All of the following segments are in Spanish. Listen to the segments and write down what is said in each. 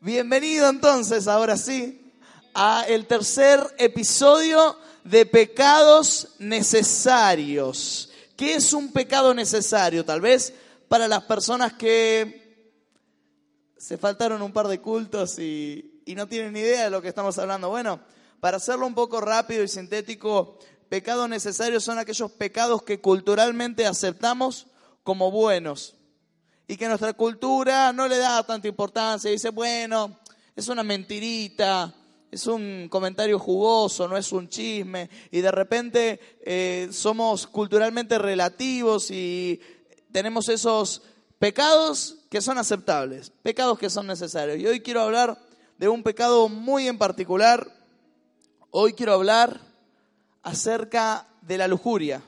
Bienvenido entonces, ahora sí, a el tercer episodio de Pecados Necesarios. ¿Qué es un pecado necesario? Tal vez para las personas que se faltaron un par de cultos y, y no tienen ni idea de lo que estamos hablando. Bueno, para hacerlo un poco rápido y sintético, pecados necesarios son aquellos pecados que culturalmente aceptamos como buenos y que nuestra cultura no le da tanta importancia. Dice, bueno, es una mentirita, es un comentario jugoso, no es un chisme. Y de repente eh, somos culturalmente relativos y tenemos esos pecados que son aceptables, pecados que son necesarios. Y hoy quiero hablar de un pecado muy en particular. Hoy quiero hablar acerca de la lujuria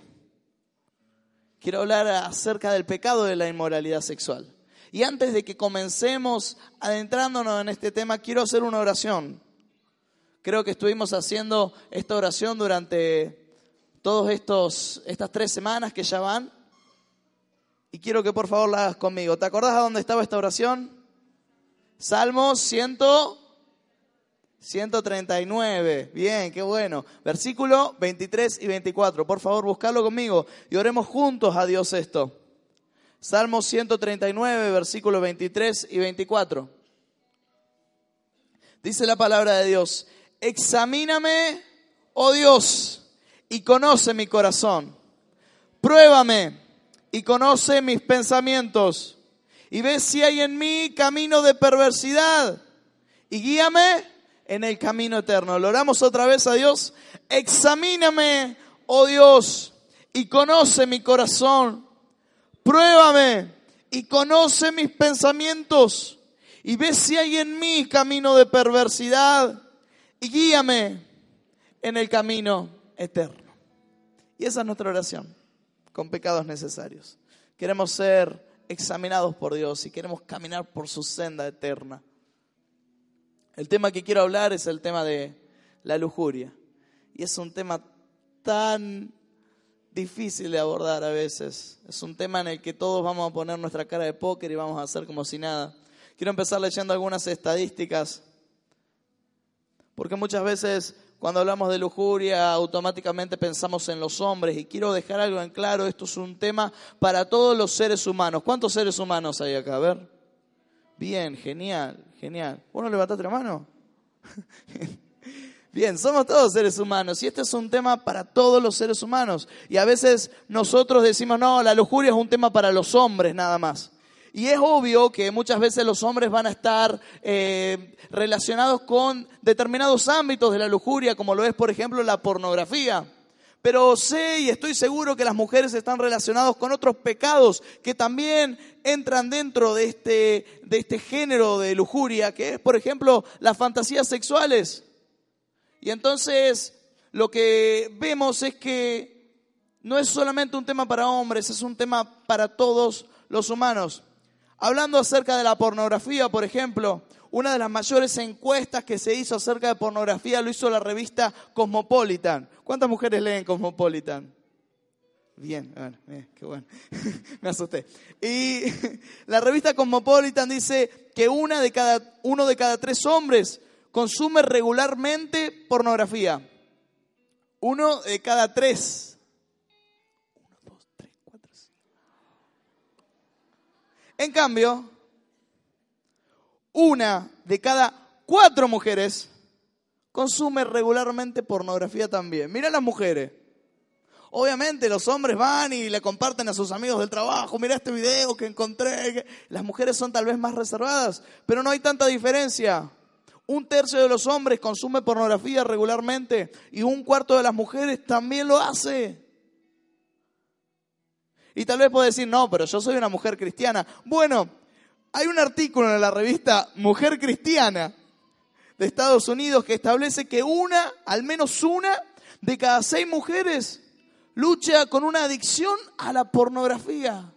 quiero hablar acerca del pecado de la inmoralidad sexual. Y antes de que comencemos adentrándonos en este tema, quiero hacer una oración. Creo que estuvimos haciendo esta oración durante todas estas tres semanas que ya van. Y quiero que por favor la hagas conmigo. ¿Te acordás a dónde estaba esta oración? Salmo 100. 139. Bien, qué bueno. Versículo 23 y 24. Por favor, buscalo conmigo y oremos juntos a Dios esto. Salmo 139, versículo 23 y 24. Dice la palabra de Dios, examíname, oh Dios, y conoce mi corazón. Pruébame y conoce mis pensamientos. Y ve si hay en mí camino de perversidad. Y guíame en el camino eterno. Lo oramos otra vez a Dios. Examíname, oh Dios, y conoce mi corazón. Pruébame y conoce mis pensamientos. Y ve si hay en mí camino de perversidad. Y guíame en el camino eterno. Y esa es nuestra oración, con pecados necesarios. Queremos ser examinados por Dios y queremos caminar por su senda eterna. El tema que quiero hablar es el tema de la lujuria. Y es un tema tan difícil de abordar a veces. Es un tema en el que todos vamos a poner nuestra cara de póker y vamos a hacer como si nada. Quiero empezar leyendo algunas estadísticas. Porque muchas veces cuando hablamos de lujuria automáticamente pensamos en los hombres y quiero dejar algo en claro, esto es un tema para todos los seres humanos. ¿Cuántos seres humanos hay acá? A ver. Bien, genial, genial. ¿Vos no levantaste la mano? Bien, somos todos seres humanos y este es un tema para todos los seres humanos. Y a veces nosotros decimos, no, la lujuria es un tema para los hombres nada más. Y es obvio que muchas veces los hombres van a estar eh, relacionados con determinados ámbitos de la lujuria, como lo es, por ejemplo, la pornografía. Pero sé y estoy seguro que las mujeres están relacionadas con otros pecados que también entran dentro de este, de este género de lujuria, que es, por ejemplo, las fantasías sexuales. Y entonces lo que vemos es que no es solamente un tema para hombres, es un tema para todos los humanos. Hablando acerca de la pornografía, por ejemplo, una de las mayores encuestas que se hizo acerca de pornografía lo hizo la revista Cosmopolitan. ¿Cuántas mujeres leen Cosmopolitan? Bien, bueno, eh, qué bueno. Me asusté. Y la revista Cosmopolitan dice que una de cada, uno de cada tres hombres consume regularmente pornografía. Uno de cada tres. Uno, dos, tres, cuatro, cinco. En cambio, una de cada cuatro mujeres consume regularmente pornografía también. Mira las mujeres. Obviamente los hombres van y le comparten a sus amigos del trabajo, mira este video que encontré. Las mujeres son tal vez más reservadas, pero no hay tanta diferencia. Un tercio de los hombres consume pornografía regularmente y un cuarto de las mujeres también lo hace. Y tal vez puede decir, no, pero yo soy una mujer cristiana. Bueno, hay un artículo en la revista Mujer Cristiana de Estados Unidos que establece que una, al menos una, de cada seis mujeres lucha con una adicción a la pornografía.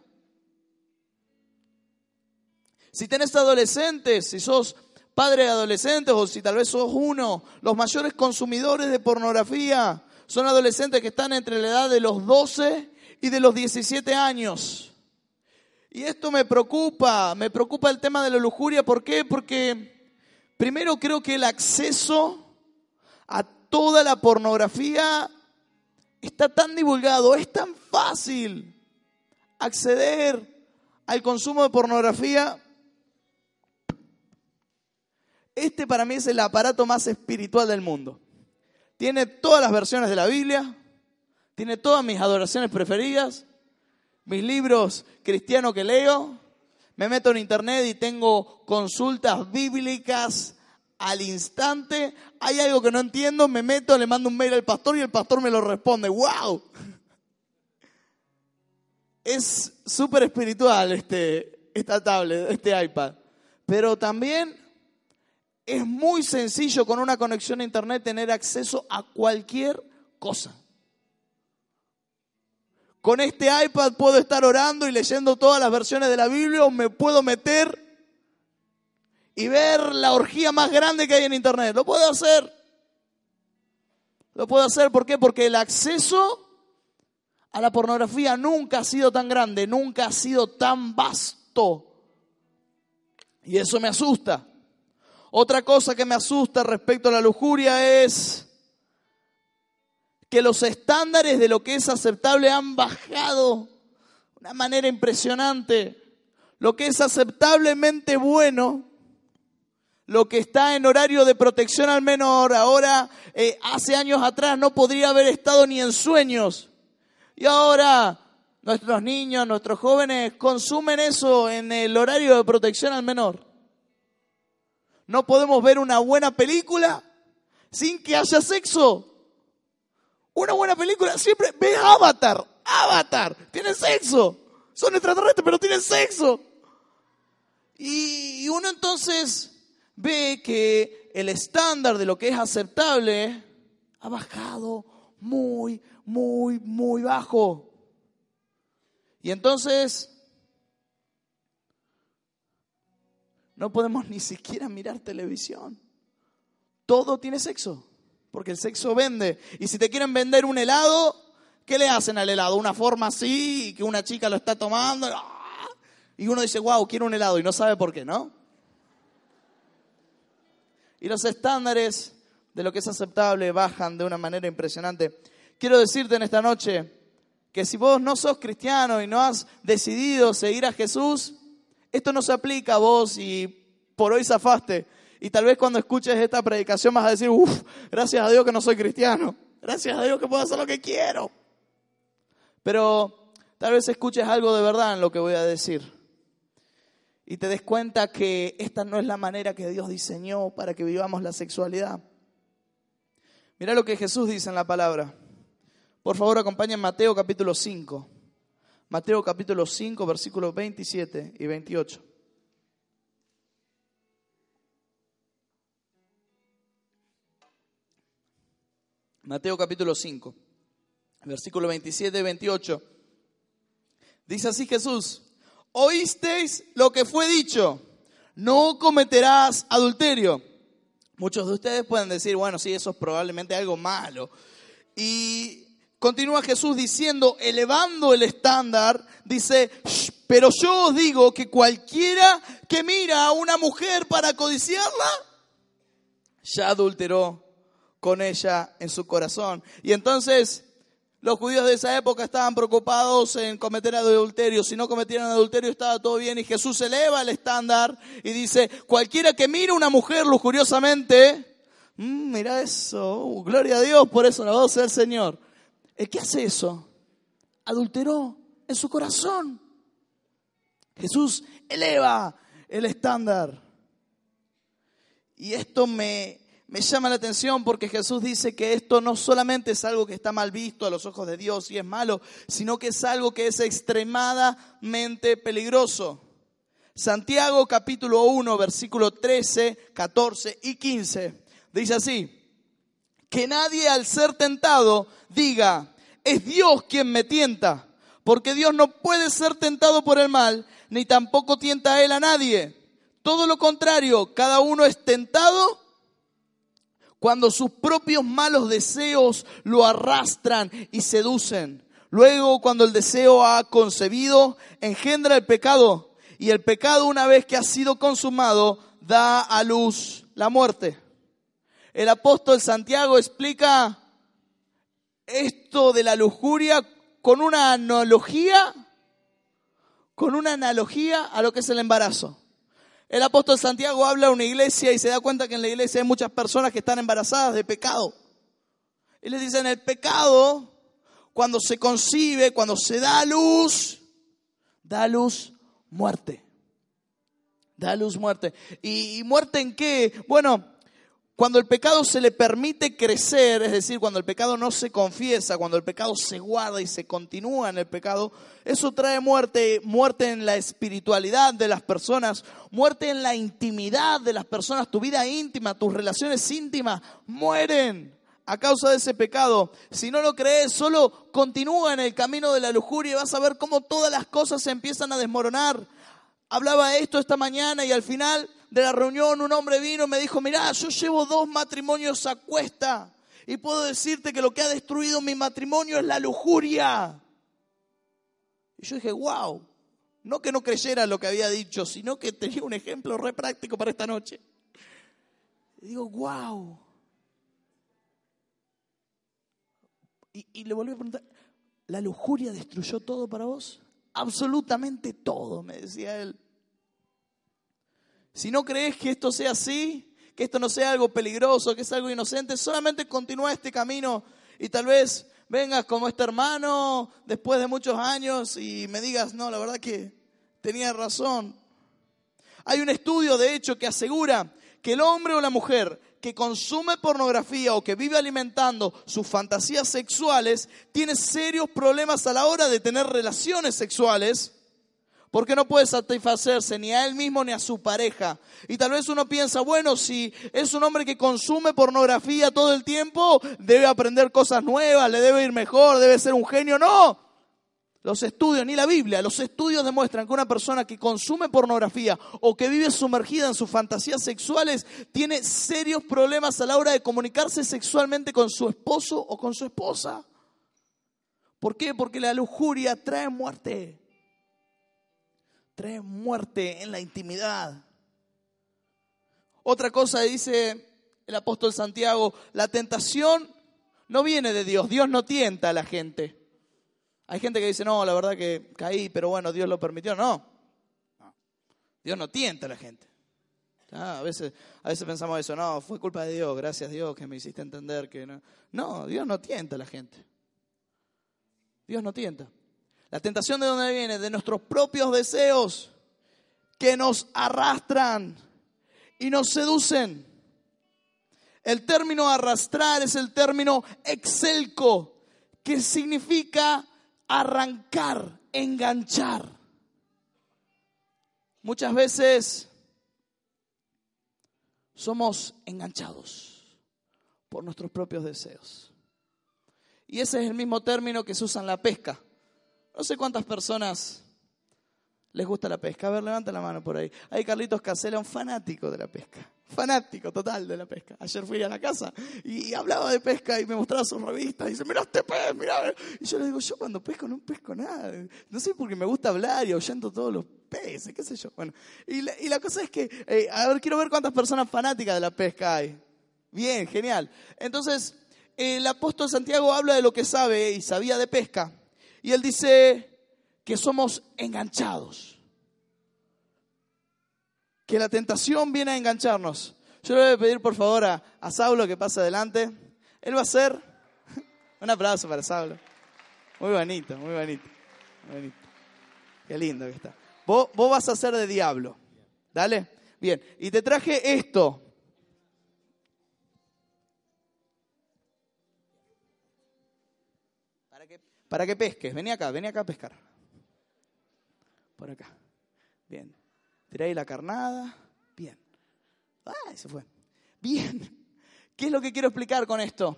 Si tenés adolescentes, si sos padre de adolescentes o si tal vez sos uno, los mayores consumidores de pornografía son adolescentes que están entre la edad de los 12 y de los 17 años. Y esto me preocupa, me preocupa el tema de la lujuria. ¿Por qué? Porque Primero creo que el acceso a toda la pornografía está tan divulgado, es tan fácil acceder al consumo de pornografía. Este para mí es el aparato más espiritual del mundo. Tiene todas las versiones de la Biblia, tiene todas mis adoraciones preferidas, mis libros cristianos que leo, me meto en internet y tengo consultas bíblicas al instante. Hay algo que no entiendo, me meto, le mando un mail al pastor y el pastor me lo responde. ¡Wow! Es súper espiritual este, esta tablet, este iPad. Pero también es muy sencillo con una conexión a internet tener acceso a cualquier cosa. Con este iPad puedo estar orando y leyendo todas las versiones de la Biblia o me puedo meter y ver la orgía más grande que hay en internet. Lo puedo hacer. Lo puedo hacer, ¿por qué? Porque el acceso a la pornografía nunca ha sido tan grande, nunca ha sido tan vasto. Y eso me asusta. Otra cosa que me asusta respecto a la lujuria es que los estándares de lo que es aceptable han bajado de una manera impresionante. Lo que es aceptablemente bueno, lo que está en horario de protección al menor, ahora, eh, hace años atrás, no podría haber estado ni en sueños. Y ahora nuestros niños, nuestros jóvenes consumen eso en el horario de protección al menor. No podemos ver una buena película sin que haya sexo. Una buena película siempre ve Avatar. Avatar. Tiene sexo. Son extraterrestres, pero tienen sexo. Y uno entonces ve que el estándar de lo que es aceptable ha bajado muy, muy, muy bajo. Y entonces no podemos ni siquiera mirar televisión. Todo tiene sexo, porque el sexo vende. Y si te quieren vender un helado, ¿qué le hacen al helado? Una forma así, que una chica lo está tomando. ¡ah! Y uno dice, wow, quiero un helado y no sabe por qué, ¿no? Y los estándares de lo que es aceptable bajan de una manera impresionante. Quiero decirte en esta noche que si vos no sos cristiano y no has decidido seguir a Jesús, esto no se aplica a vos y por hoy zafaste. Y tal vez cuando escuches esta predicación vas a decir, uff, gracias a Dios que no soy cristiano. Gracias a Dios que puedo hacer lo que quiero. Pero tal vez escuches algo de verdad en lo que voy a decir. Y te des cuenta que esta no es la manera que Dios diseñó para que vivamos la sexualidad. Mira lo que Jesús dice en la palabra. Por favor, acompañen Mateo capítulo 5. Mateo capítulo 5, versículos 27 y 28. Mateo capítulo 5, versículo 27 y 28. Dice así Jesús, oísteis lo que fue dicho, no cometerás adulterio. Muchos de ustedes pueden decir, bueno, sí, eso es probablemente algo malo. Y continúa Jesús diciendo, elevando el estándar, dice, pero yo os digo que cualquiera que mira a una mujer para codiciarla, ya adulteró con ella en su corazón. Y entonces los judíos de esa época estaban preocupados en cometer adulterio. Si no cometieran adulterio estaba todo bien. Y Jesús eleva el estándar y dice, cualquiera que mire a una mujer lujuriosamente, mm, mira eso, uh, gloria a Dios por eso, la voz del Señor. El que hace eso, adulteró en su corazón. Jesús eleva el estándar. Y esto me, me llama la atención porque Jesús dice que esto no solamente es algo que está mal visto a los ojos de Dios y es malo, sino que es algo que es extremadamente peligroso. Santiago capítulo 1, versículo 13, 14 y 15 dice así, que nadie al ser tentado diga, es Dios quien me tienta, porque Dios no puede ser tentado por el mal, ni tampoco tienta a él a nadie. Todo lo contrario, cada uno es tentado cuando sus propios malos deseos lo arrastran y seducen. Luego, cuando el deseo ha concebido, engendra el pecado. Y el pecado, una vez que ha sido consumado, da a luz la muerte. El apóstol Santiago explica esto de la lujuria con una analogía, con una analogía a lo que es el embarazo. El apóstol Santiago habla a una iglesia y se da cuenta que en la iglesia hay muchas personas que están embarazadas de pecado. Y les dicen, el pecado, cuando se concibe, cuando se da luz, da luz muerte. Da luz muerte. ¿Y muerte en qué? Bueno, cuando el pecado se le permite crecer, es decir, cuando el pecado no se confiesa, cuando el pecado se guarda y se continúa en el pecado, eso trae muerte, muerte en la espiritualidad de las personas, muerte en la intimidad de las personas, tu vida íntima, tus relaciones íntimas mueren a causa de ese pecado. Si no lo crees, solo continúa en el camino de la lujuria y vas a ver cómo todas las cosas se empiezan a desmoronar. Hablaba esto esta mañana y al final de la reunión un hombre vino y me dijo, mirá, yo llevo dos matrimonios a cuesta y puedo decirte que lo que ha destruido mi matrimonio es la lujuria. Y yo dije, wow, no que no creyera lo que había dicho, sino que tenía un ejemplo re práctico para esta noche. Y digo, wow. Y, y le volví a preguntar, ¿la lujuria destruyó todo para vos? Absolutamente todo, me decía él. Si no crees que esto sea así, que esto no sea algo peligroso, que es algo inocente, solamente continúa este camino y tal vez vengas como este hermano después de muchos años y me digas, no, la verdad que tenía razón. Hay un estudio, de hecho, que asegura que el hombre o la mujer que consume pornografía o que vive alimentando sus fantasías sexuales tiene serios problemas a la hora de tener relaciones sexuales porque no puede satisfacerse ni a él mismo ni a su pareja. Y tal vez uno piensa, bueno, si es un hombre que consume pornografía todo el tiempo, debe aprender cosas nuevas, le debe ir mejor, debe ser un genio. No, los estudios, ni la Biblia, los estudios demuestran que una persona que consume pornografía o que vive sumergida en sus fantasías sexuales tiene serios problemas a la hora de comunicarse sexualmente con su esposo o con su esposa. ¿Por qué? Porque la lujuria trae muerte trae muerte en la intimidad. Otra cosa dice el apóstol Santiago, la tentación no viene de Dios, Dios no tienta a la gente. Hay gente que dice, no, la verdad que caí, pero bueno, Dios lo permitió. No, Dios no tienta a la gente. A, veces, a veces pensamos eso, no, fue culpa de Dios, gracias a Dios que me hiciste entender que no. No, Dios no tienta a la gente. Dios no tienta. La tentación de dónde viene? De nuestros propios deseos que nos arrastran y nos seducen. El término arrastrar es el término excelco, que significa arrancar, enganchar. Muchas veces somos enganchados por nuestros propios deseos. Y ese es el mismo término que se usa en la pesca. No sé cuántas personas les gusta la pesca. A ver, levanta la mano por ahí. Hay Carlitos Casela, un fanático de la pesca. Fanático total de la pesca. Ayer fui a la casa y hablaba de pesca y me mostraba sus revistas. Y dice, mira este pez, mira. Y yo le digo, yo cuando pesco no pesco nada. No sé porque me gusta hablar y ahuyento todos los peces, qué sé yo. Bueno, y la, cosa es que, eh, a ver, quiero ver cuántas personas fanáticas de la pesca hay. Bien, genial. Entonces, el apóstol Santiago habla de lo que sabe y sabía de pesca. Y él dice que somos enganchados. Que la tentación viene a engancharnos. Yo le voy a pedir por favor a, Saulo que pase adelante. Él va a ser... Un aplauso para Saulo. Muy bonito, muy bonito. Muy bonito. Qué lindo que está. Vos, vos vas a ser de diablo. Dale. Bien. Y te traje esto. Para que pesques. Vení acá, vení acá a pescar. Por acá. Bien. Tiré ahí la carnada. Bien. Ah, se fue. Bien. ¿Qué es lo que quiero explicar con esto?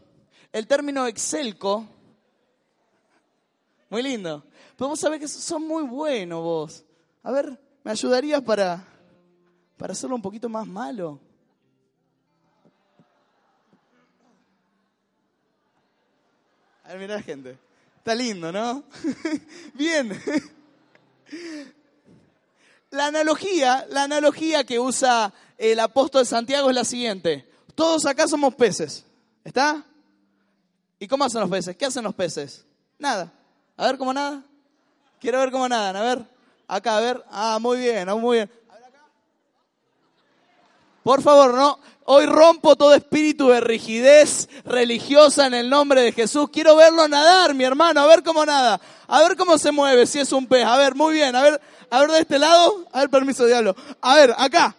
El término excelco. Muy lindo. Pero vos sabés que son muy buenos vos. A ver, ¿me ayudarías para, para hacerlo un poquito más malo? A ver, mirá gente. Está lindo, ¿no? Bien. la analogía, la analogía que usa el apóstol Santiago es la siguiente. Todos acá somos peces. ¿Está? ¿Y cómo hacen los peces? ¿Qué hacen los peces? Nada. A ver cómo nada. Quiero ver cómo nadan. A ver. Acá, a ver. Ah, muy bien, ah, muy bien. Por favor, no. Hoy rompo todo espíritu de rigidez religiosa en el nombre de Jesús. Quiero verlo nadar, mi hermano, a ver cómo nada. A ver cómo se mueve, si es un pez. A ver, muy bien. A ver, a ver de este lado. A ver, permiso, diablo. A ver, acá.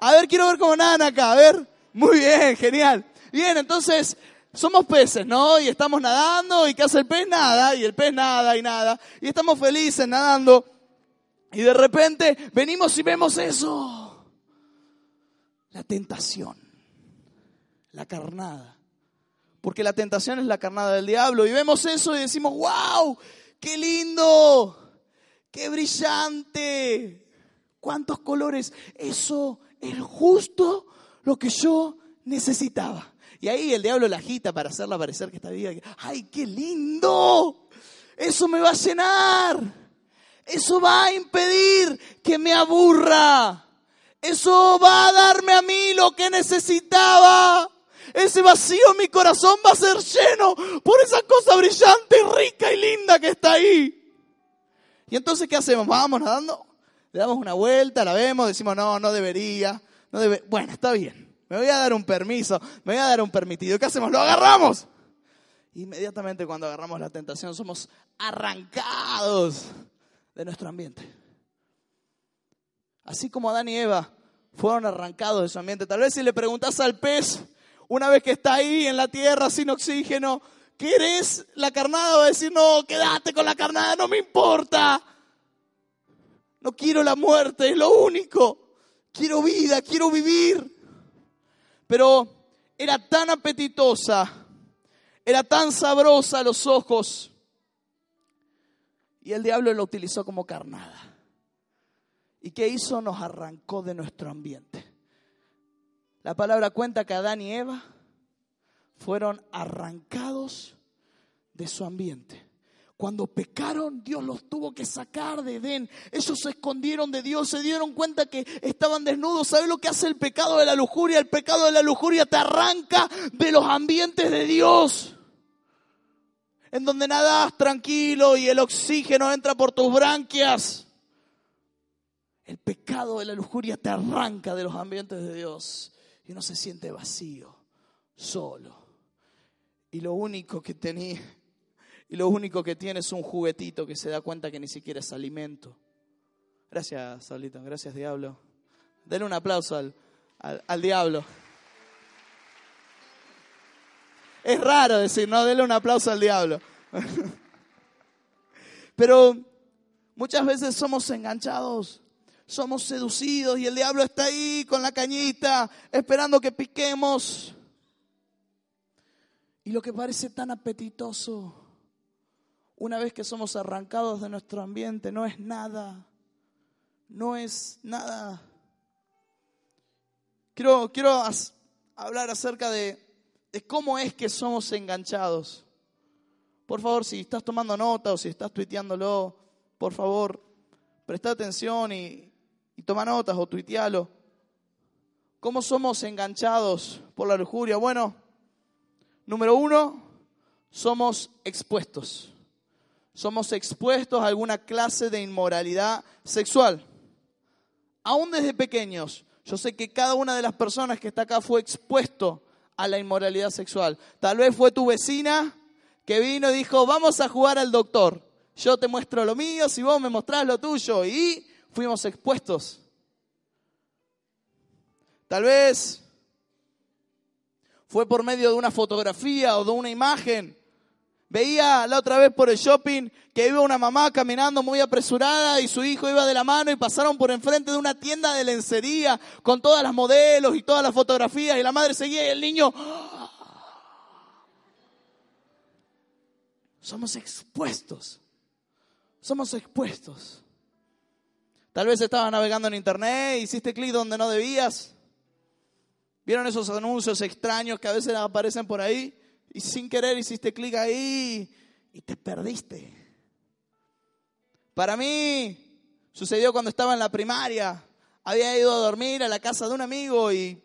A ver, quiero ver cómo nadan acá. A ver. Muy bien, genial. Bien, entonces, somos peces, ¿no? Y estamos nadando. ¿Y qué hace el pez? Nada. Y el pez nada y nada. Y estamos felices nadando. Y de repente venimos y vemos eso la tentación, la carnada. Porque la tentación es la carnada del diablo. Y vemos eso y decimos, wow, qué lindo, qué brillante, cuántos colores. Eso es justo lo que yo necesitaba. Y ahí el diablo la agita para hacerla parecer que está viva. ¡Ay, qué lindo! Eso me va a llenar. Eso va a impedir que me aburra. Eso va a darme a mí lo que necesitaba. Ese vacío en mi corazón va a ser lleno por esa cosa brillante rica y linda que está ahí. Y entonces, ¿qué hacemos? Vamos nadando, le damos una vuelta, la vemos, decimos, no, no debería. No debe... Bueno, está bien. Me voy a dar un permiso, me voy a dar un permitido. ¿Qué hacemos? Lo agarramos. Inmediatamente cuando agarramos la tentación somos arrancados de nuestro ambiente. Así como Adán y Eva fueron arrancados de su ambiente. Tal vez si le preguntas al pez, una vez que está ahí en la tierra sin oxígeno, ¿quieres la carnada? Va a decir, no, quédate con la carnada, no me importa. No quiero la muerte, es lo único. Quiero vida, quiero vivir. Pero era tan apetitosa, era tan sabrosa a los ojos. Y el diablo lo utilizó como carnada. ¿Y qué hizo? Nos arrancó de nuestro ambiente. La palabra cuenta que Adán y Eva fueron arrancados de su ambiente. Cuando pecaron, Dios los tuvo que sacar de Edén. Ellos se escondieron de Dios, se dieron cuenta que estaban desnudos. ¿Sabes lo que hace el pecado de la lujuria? El pecado de la lujuria te arranca de los ambientes de Dios. En donde nadas tranquilo y el oxígeno entra por tus branquias. El pecado de la lujuria te arranca de los ambientes de Dios y uno se siente vacío, solo. Y lo único que tenía, y lo único que tiene es un juguetito que se da cuenta que ni siquiera es alimento. Gracias, Saulito, gracias, diablo. Denle un aplauso al, al, diablo. Es raro decir, no, denle un aplauso al diablo. Pero muchas veces somos enganchados somos seducidos y el diablo está ahí con la cañita esperando que piquemos. Y lo que parece tan apetitoso, una vez que somos arrancados de nuestro ambiente, no es nada. No es nada. Quiero, quiero hablar acerca de, de cómo es que somos enganchados. Por favor, si estás tomando nota o si estás tuiteándolo, por favor, presta atención y, y toma notas o tuitealo. ¿Cómo somos enganchados por la lujuria? Bueno, número uno, somos expuestos. Somos expuestos a alguna clase de inmoralidad sexual. Aún desde pequeños, yo sé que cada una de las personas que está acá fue expuesto a la inmoralidad sexual. Tal vez fue tu vecina que vino y dijo, vamos a jugar al doctor. Yo te muestro lo mío, si vos me mostrás lo tuyo. Y fuimos expuestos. Tal vez fue por medio de una fotografía o de una imagen. Veía la otra vez por el shopping que iba una mamá caminando muy apresurada y su hijo iba de la mano y pasaron por enfrente de una tienda de lencería con todas las modelos y todas las fotografías y la madre seguía y el niño... Somos expuestos. Somos expuestos. Tal vez estabas navegando en internet, hiciste clic donde no debías. ¿Vieron esos anuncios extraños que a veces aparecen por ahí? Y sin querer hiciste clic ahí y te perdiste. Para mí, Sucedió cuando estaba en la primaria. Había ido a dormir a la casa de un amigo y,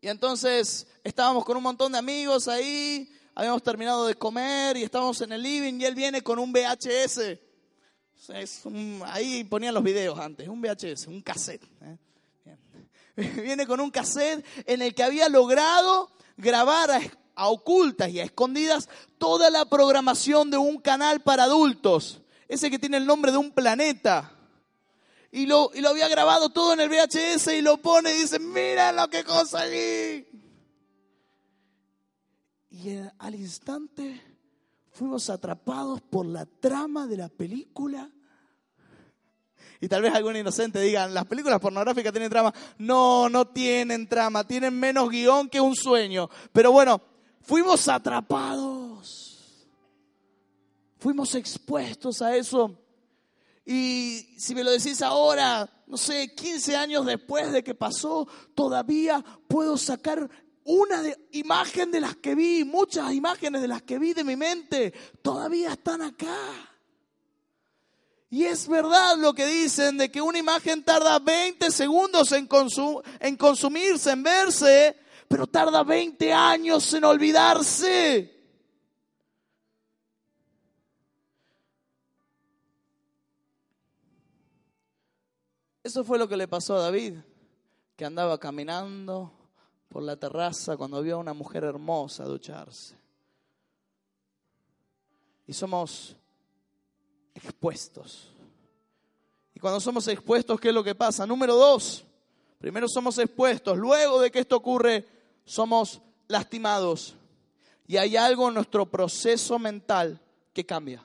y entonces estábamos con un montón de amigos ahí, habíamos terminado de comer y estábamos en el living y él viene con un VHS. Ahí ponían los videos antes, un VHS, un cassette. ¿eh? Viene con un cassette en el que había logrado grabar a, a ocultas y a escondidas toda la programación de un canal para adultos ese que tiene el nombre de un planeta. Y lo, y lo había grabado todo en el VHS y lo pone y dice, mira lo que conseguí. Y al instante fuimos atrapados por la trama de la película. Y tal vez algún inocente diga, las películas pornográficas tienen trama. No, no tienen trama, tienen menos guion que un sueño. Pero bueno, fuimos atrapados. Fuimos expuestos a eso. Y si me lo decís ahora, no sé, 15 años después de que pasó, todavía puedo sacar una imagen de las que vi, muchas imágenes de las que vi de mi mente, todavía están acá. Y es verdad lo que dicen de que una imagen tarda 20 segundos en, en consumirse, en verse, pero tarda 20 años en olvidarse. Eso fue lo que le pasó a David, que andaba caminando por la terraza cuando vio a una mujer hermosa ducharse. Y somos expuestos. Y cuando somos expuestos, ¿qué es lo que pasa? Número dos, primero somos expuestos, luego de que esto ocurre, somos lastimados. Y hay algo en nuestro proceso mental que cambia.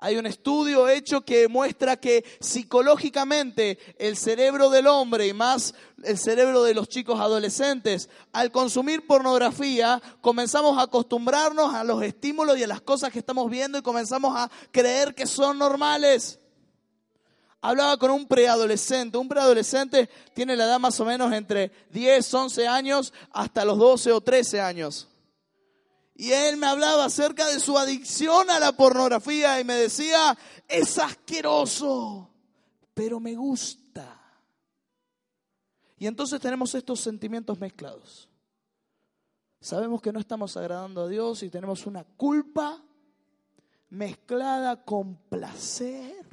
Hay un estudio hecho que muestra que psicológicamente el cerebro del hombre y más el cerebro de los chicos adolescentes, al consumir pornografía, comenzamos a acostumbrarnos a los estímulos y a las cosas que estamos viendo y comenzamos a creer que son normales. Hablaba con un preadolescente. Un preadolescente tiene la edad más o menos entre 10, 11 años hasta los 12 o 13 años. Y él me hablaba acerca de su adicción a la pornografía y me decía, es asqueroso, pero me gusta. Y entonces tenemos estos sentimientos mezclados. Sabemos que no estamos agradando a Dios y tenemos una culpa mezclada con placer.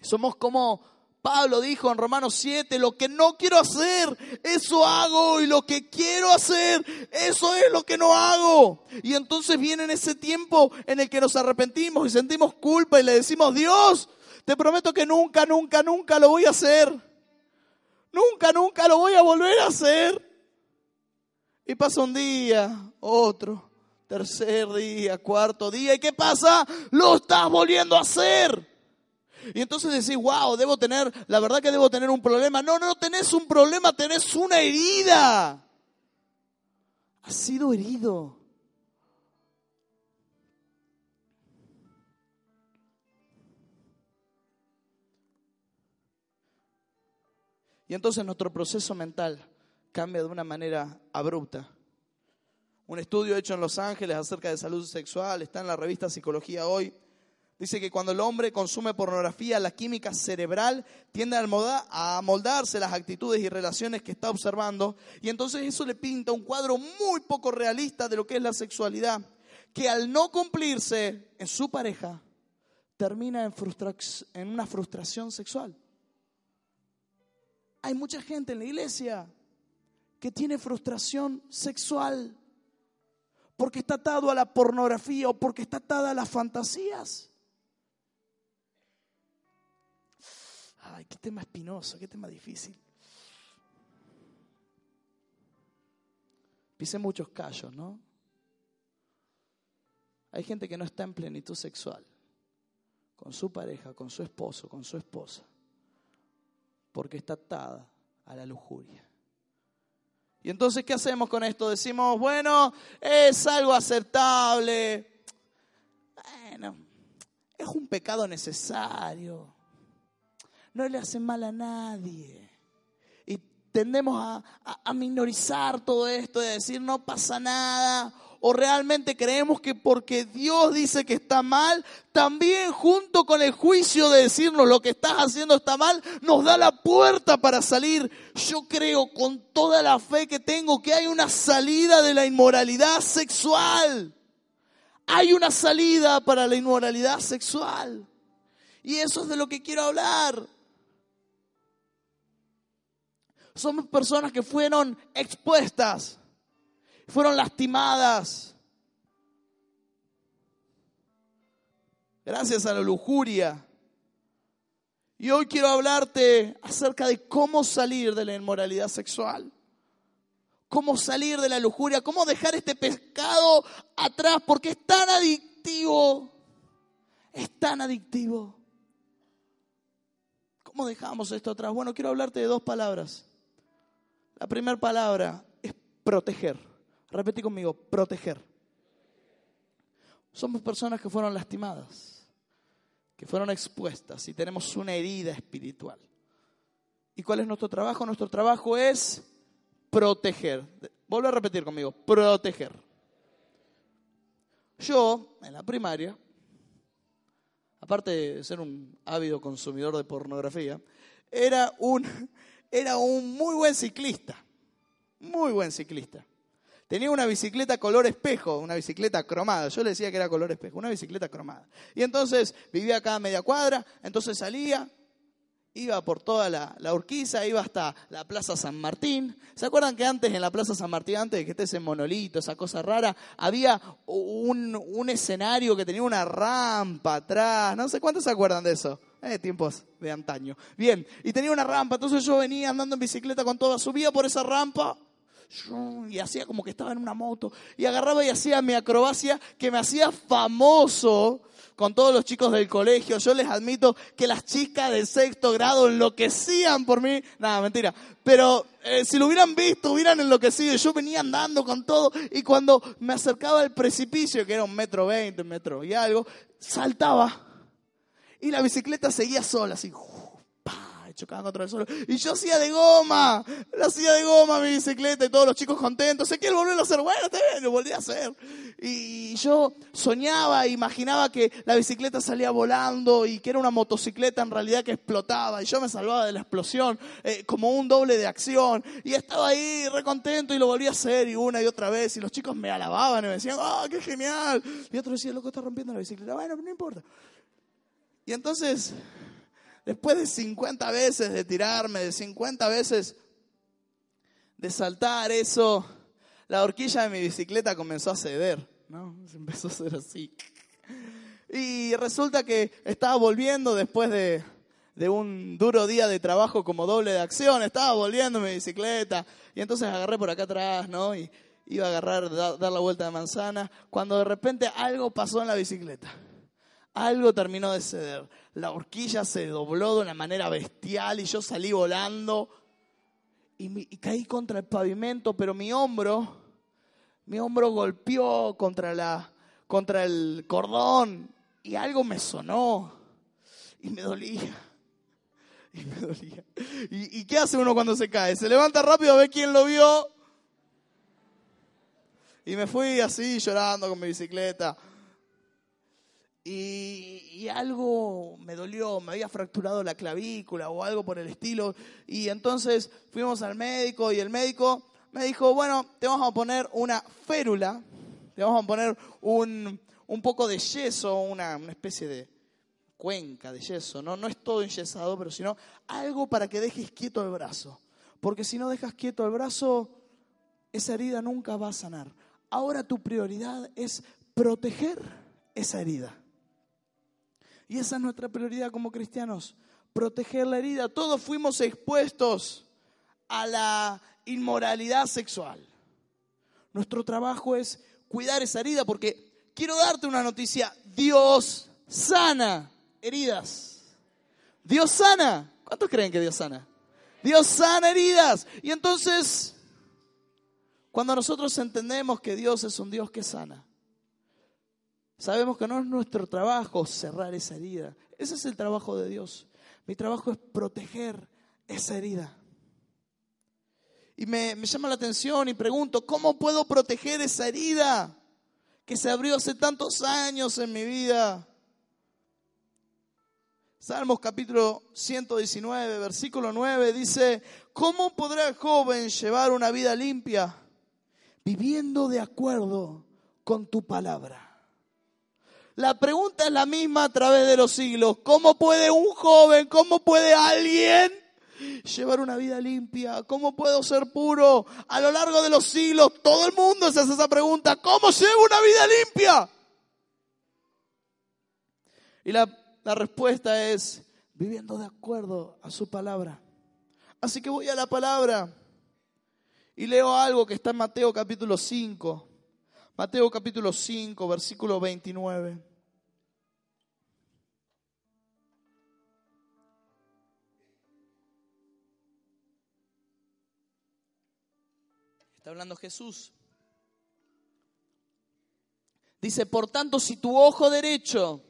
Somos como Pablo dijo en Romanos 7, lo que no quiero hacer, eso hago, y lo que quiero hacer, eso es lo que no hago. Y entonces viene en ese tiempo en el que nos arrepentimos y sentimos culpa y le decimos, Dios, te prometo que nunca, nunca, nunca lo voy a hacer. Nunca, nunca lo voy a volver a hacer. Y pasa un día, otro, tercer día, cuarto día, ¿y qué pasa? Lo estás volviendo a hacer. Y entonces decís, wow, debo tener, la verdad que debo tener un problema. No, no tenés un problema, tenés una herida. Has sido herido. Y entonces nuestro proceso mental cambia de una manera abrupta. Un estudio hecho en Los Ángeles acerca de salud sexual está en la revista Psicología Hoy Dice que cuando el hombre consume pornografía, la química cerebral tiende a moldarse las actitudes y relaciones que está observando. Y entonces eso le pinta un cuadro muy poco realista de lo que es la sexualidad, que al no cumplirse en su pareja, termina en, en una frustración sexual. Hay mucha gente en la iglesia que tiene frustración sexual porque está atado a la pornografía o porque está atado a las fantasías. Ay, qué tema espinoso, qué tema difícil. Pise muchos callos, ¿no? Hay gente que no está en plenitud sexual con su pareja, con su esposo, con su esposa, porque está atada a la lujuria. Y entonces, ¿qué hacemos con esto? Decimos, bueno, es algo aceptable. Bueno, es un pecado necesario no le hace mal a nadie. Y tendemos a, minorizar todo esto, de decir no pasa nada, o realmente creemos que porque Dios dice que está mal, también junto con el juicio de decirnos lo que estás haciendo está mal, nos da la puerta para salir. Yo creo con toda la fe que tengo que hay una salida de la inmoralidad sexual. Hay una salida para la inmoralidad sexual. Y eso es de lo que quiero hablar. Somos personas que fueron expuestas fueron lastimadas. Gracias a la lujuria. Y hoy quiero hablarte acerca de cómo salir de la inmoralidad sexual. Cómo salir de la lujuria, cómo dejar este pescado atrás, porque es tan adictivo. Es tan adictivo. ¿Cómo dejamos esto atrás? Bueno, quiero hablarte de dos palabras. La primera palabra es proteger. Repetí conmigo, proteger. Somos personas que fueron lastimadas, que fueron expuestas y tenemos una herida espiritual. ¿Y cuál es nuestro trabajo? Nuestro trabajo es proteger. Vuelvo a repetir conmigo, proteger. Yo, en la primaria, aparte de ser un ávido consumidor de pornografía, era un, era un muy buen ciclista, muy buen ciclista. Tenía una bicicleta color espejo, una bicicleta cromada. Yo le decía que era color espejo, una bicicleta cromada. Y entonces vivía acá a media cuadra, entonces salía, iba por toda la, la, Urquiza, iba hasta la Plaza San Martín. ¿Se acuerdan que antes en la Plaza San Martín, antes de que esté ese monolito, esa cosa rara, había un, un escenario que tenía una rampa atrás? No sé cuántos se acuerdan de eso. Eh, tiempos de antaño. Bien, y tenía una rampa, entonces yo venía andando en bicicleta con toda, subía por esa rampa y hacía como que estaba en una moto y agarraba y hacía mi acrobacia que me hacía famoso con todos los chicos del colegio. Yo les admito que las chicas de sexto grado enloquecían por mí. Nada, mentira. Pero eh, si lo hubieran visto, hubieran enloquecido. Yo venía andando con todo y cuando me acercaba al precipicio, que era un metro veinte, un metro y algo, saltaba. Y la bicicleta seguía sola, así chocaba contra el suelo. Y yo hacía de goma, la hacía de goma mi bicicleta y todos los chicos contentos. Sé que él volvió a hacer, bueno, está bien, lo volví a hacer. Y yo soñaba, imaginaba que la bicicleta salía volando y que era una motocicleta en realidad que explotaba. Y yo me salvaba de la explosión eh, como un doble de acción. Y estaba ahí recontento y lo volví a hacer y una y otra vez. Y los chicos me alababan y me decían, ¡ah, qué genial! Y otro decía, loco, está rompiendo la bicicleta. Bueno, no importa. Y entonces después de 50 veces de tirarme, de 50 veces de saltar eso, la horquilla de mi bicicleta comenzó a ceder, ¿no? Empezó a hacer así. Y resulta que estaba volviendo después de, un duro día de trabajo como doble de acción, estaba volviendo mi bicicleta y entonces agarré por acá atrás, ¿no? Y iba a agarrar, dar la vuelta de manzana, cuando de repente algo pasó en la bicicleta. Algo terminó de ceder la horquilla se dobló de una manera bestial y yo salí volando y, caí contra el pavimento, pero mi hombro, mi hombro golpeó contra, la, contra el cordón y algo me sonó y me dolía. Y me dolía. ¿Y, ¿Y qué hace uno cuando se cae? Se levanta rápido a ver quién lo vio. Y me fui así llorando con mi bicicleta y, algo me dolió, me había fracturado la clavícula o algo por el estilo. Y entonces fuimos al médico y el médico me dijo, bueno, te vamos a poner una férula, te vamos a poner un, un poco de yeso, una, una, especie de cuenca de yeso, ¿no? No es todo enyesado, pero sino algo para que dejes quieto el brazo. Porque si no dejas quieto el brazo, esa herida nunca va a sanar. Ahora tu prioridad es proteger esa herida. Y esa es nuestra prioridad como cristianos, proteger la herida. Todos fuimos expuestos a la inmoralidad sexual. Nuestro trabajo es cuidar esa herida porque quiero darte una noticia. Dios sana heridas. Dios sana. ¿Cuántos creen que Dios sana? Dios sana heridas. Y entonces, cuando nosotros entendemos que Dios es un Dios que sana, Sabemos que no es nuestro trabajo cerrar esa herida. Ese es el trabajo de Dios. Mi trabajo es proteger esa herida. Y me, llama la atención y pregunto, ¿cómo puedo proteger esa herida? que se abrió hace tantos años en mi vida. Salmos capítulo 119, versículo 9 dice, ¿cómo podrá el joven llevar una vida limpia? Viviendo de acuerdo con tu palabra. La pregunta es la misma a través de los siglos. ¿Cómo puede un joven, cómo puede alguien llevar una vida limpia? ¿Cómo puedo ser puro? A lo largo de los siglos todo el mundo se hace esa pregunta. ¿Cómo llevo una vida limpia? Y la, la respuesta es viviendo de acuerdo a su palabra. Así que voy a la palabra y leo algo que está en Mateo capítulo 5. Mateo capítulo 5, versículo 29. Está hablando Jesús. Dice, por tanto, si tu ojo derecho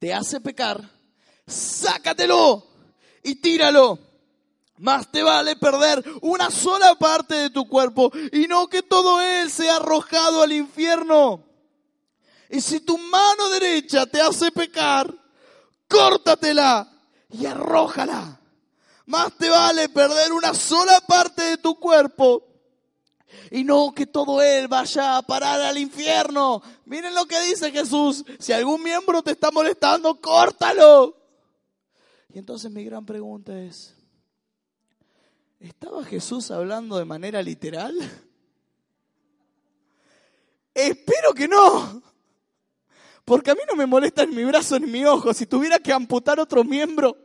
te hace pecar, sácatelo y tíralo. Más te vale perder una sola parte de tu cuerpo y no que todo él sea arrojado al infierno. Y si tu mano derecha te hace pecar, córtatela y arrójala. Más te vale perder una sola parte de tu cuerpo y no que todo él vaya a parar al infierno. Miren lo que dice Jesús. Si algún miembro te está molestando, córtalo. Y entonces mi gran pregunta es, ¿estaba Jesús hablando de manera literal? Espero que no. Porque a mí no me molesta en mi brazo ni mi ojo. Si tuviera que amputar otro miembro,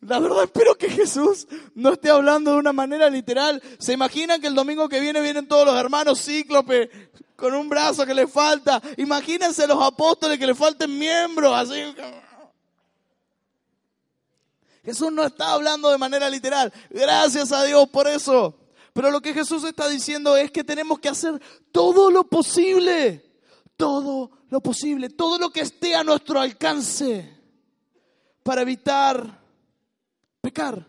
la verdad espero que Jesús no esté hablando de una manera literal. ¿Se imaginan que el domingo que viene vienen todos los hermanos cíclope con un brazo que le falta? Imagínense los apóstoles que le falten miembros, así. Jesús no está hablando de manera literal. Gracias a Dios por eso. Pero lo que Jesús está diciendo es que tenemos que hacer todo lo posible. Todo lo posible. Todo lo que esté a nuestro alcance para evitar pecar.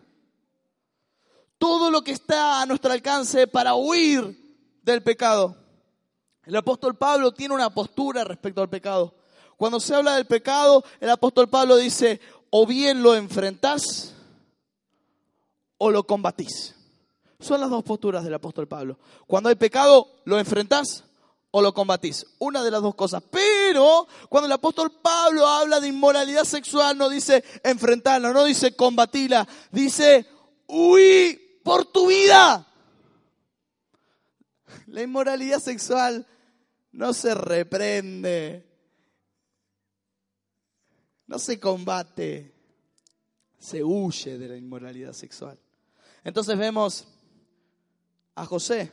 Todo lo que está a nuestro alcance para huir del pecado. El apóstol Pablo tiene una postura respecto al pecado. Cuando se habla del pecado, el apóstol Pablo dice, o bien lo enfrentás o lo combatís. Son las dos posturas del apóstol Pablo. Cuando hay pecado, lo enfrentás o lo combatís. Una de las dos cosas. Pero cuando el apóstol Pablo habla de inmoralidad sexual, no dice enfrentarla, no dice combatirla, dice huí por tu vida. La inmoralidad sexual no se reprende, no se combate, se huye de la inmoralidad sexual. Entonces vemos a José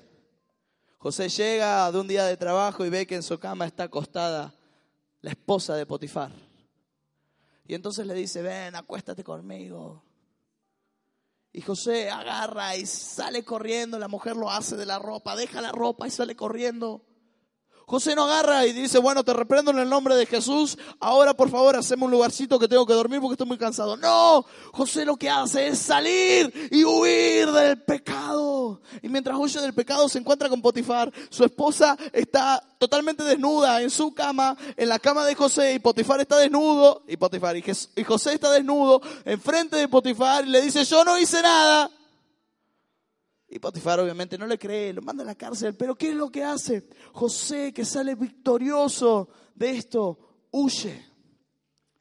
José llega de un día de trabajo y ve que en su cama está acostada la esposa de Potifar. Y entonces le dice, ven, acuéstate conmigo. Y José agarra y sale corriendo, la mujer lo hace de la ropa, deja la ropa y sale corriendo. José no agarra y dice, bueno, te reprendo en el nombre de Jesús, ahora por favor haceme un lugarcito que tengo que dormir porque estoy muy cansado. No, José lo que hace es salir y huir del pecado. Y mientras huye del pecado se encuentra con Potifar. Su esposa está totalmente desnuda en su cama, en la cama de José, y Potifar está desnudo, y Potifar, y José está desnudo enfrente de Potifar y le dice, yo no hice nada. Y Potifar obviamente no le cree, lo manda a la cárcel. Pero ¿qué es lo que hace? José, que sale victorioso de esto, huye.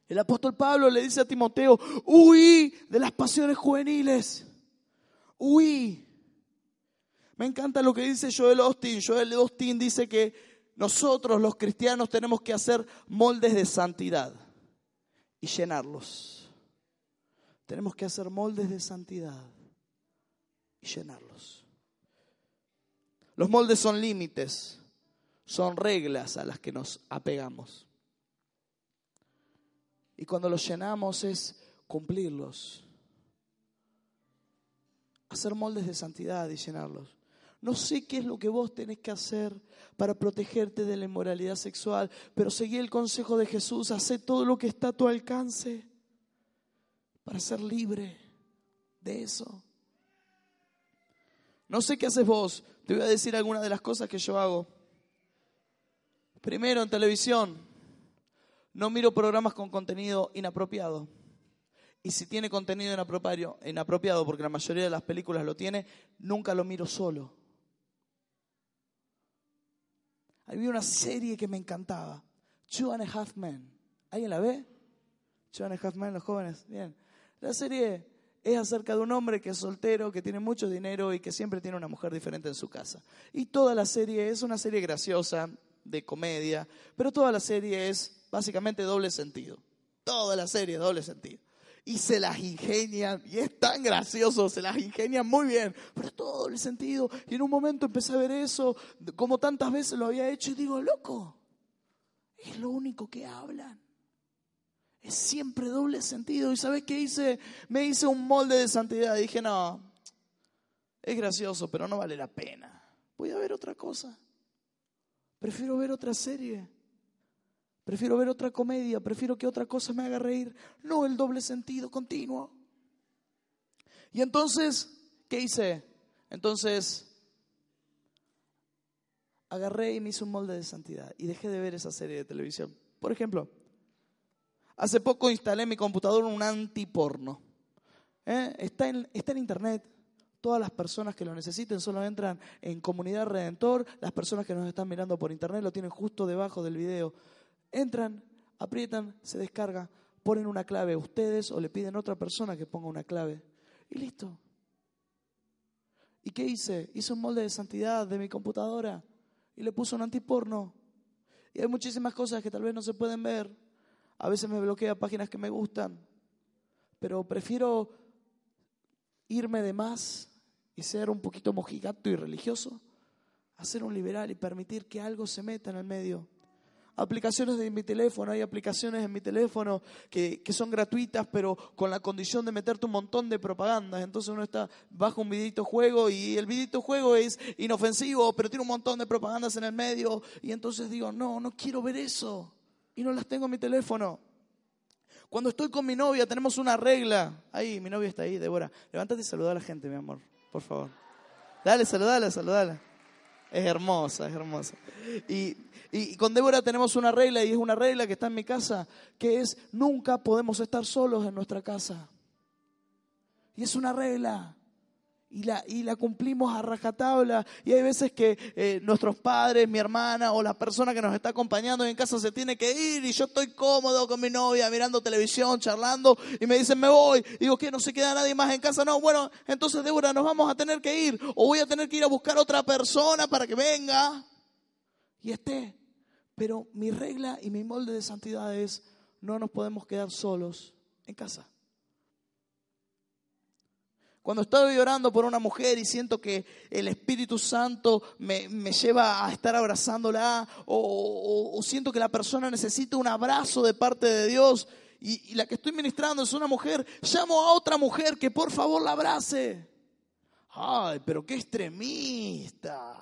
El apóstol Pablo le dice a Timoteo, huí de las pasiones juveniles. Huí. Me encanta lo que dice Joel Austin. Joel Austin dice que nosotros los cristianos tenemos que hacer moldes de santidad y llenarlos. Tenemos que hacer moldes de santidad y llenarlos. Los moldes son límites, son reglas a las que nos apegamos. Y cuando los llenamos es cumplirlos. Hacer moldes de santidad y llenarlos. No sé qué es lo que vos tenés que hacer para protegerte de la inmoralidad sexual, pero seguí el consejo de Jesús, haz todo lo que está a tu alcance para ser libre de eso. No sé qué haces vos, te voy a decir algunas de las cosas que yo hago. Primero, en televisión, no miro programas con contenido inapropiado. Y si tiene contenido inapropiado, porque la mayoría de las películas lo tiene, nunca lo miro solo. Había una serie que me encantaba, Two and a Half Men. ¿Alguien la ve? Two and a Half los jóvenes. Bien. La serie es acerca de un hombre que es soltero, que tiene mucho dinero y que siempre tiene una mujer diferente en su casa. Y toda la serie es una serie graciosa, de comedia, pero toda la serie es básicamente doble sentido. Toda la serie es doble sentido. Y se las ingenian, y es tan gracioso, se las ingenian muy bien, pero todo doble sentido. Y en un momento empecé a ver eso, como tantas veces lo había hecho, y digo, loco, es lo único que hablan. Es siempre doble sentido. ¿Y sabes qué hice? Me hice un molde de santidad. dije, no, es gracioso, pero no vale la pena. Voy a ver otra cosa. Prefiero ver otra serie. Prefiero ver otra comedia. Prefiero que otra cosa me haga reír. No el doble sentido continuo. Y entonces, ¿qué hice? Entonces, agarré y me hice un molde de santidad y dejé de ver esa serie de televisión. Por ejemplo, Hace poco instalé en mi computadora un antiporno. ¿Eh? Está, en, internet. Todas las personas que lo necesiten solo entran en Comunidad Redentor. Las personas que nos están mirando por internet lo tienen justo debajo del video. Entran, aprietan, se descarga, ponen una clave ustedes o le piden a otra persona que ponga una clave. Y listo. ¿Y qué hice? Hice un molde de santidad de mi computadora y le puse un antiporno. Y hay muchísimas cosas que tal vez no se pueden ver a veces me bloquea páginas que me gustan, pero prefiero irme de más y ser un poquito mojigato y religioso, a ser un liberal y permitir que algo se meta en el medio. Aplicaciones de mi teléfono, hay aplicaciones en mi teléfono que, que, son gratuitas, pero con la condición de meterte un montón de propagandas. Entonces uno está bajo un vidito juego y el vidito juego es inofensivo, pero tiene un montón de propagandas en el medio. Y entonces digo, no, no quiero ver eso y no las tengo en mi teléfono. Cuando estoy con mi novia tenemos una regla. Ahí, mi novia está ahí, Débora. Levántate y saluda a la gente, mi amor, por favor. Dale, saludala, saludala. Es hermosa, es hermosa. Y, y con Débora tenemos una regla y es una regla que está en mi casa, que es nunca podemos estar solos en nuestra casa. Y es una regla y la, y la cumplimos a rajatabla. Y hay veces que eh, nuestros padres, mi hermana o la persona que nos está acompañando en casa se tiene que ir y yo estoy cómodo con mi novia mirando televisión, charlando y me dicen me voy. Y digo que no se queda nadie más en casa. No, bueno, entonces Débora nos vamos a tener que ir o voy a tener que ir a buscar otra persona para que venga y esté. Pero mi regla y mi molde de santidad es no nos podemos quedar solos en casa. Cuando estoy orando por una mujer y siento que el Espíritu Santo me, lleva a estar abrazándola o, siento que la persona necesita un abrazo de parte de Dios y, y la que estoy ministrando es una mujer, llamo a otra mujer que por favor la abrace. Ay, pero qué extremista.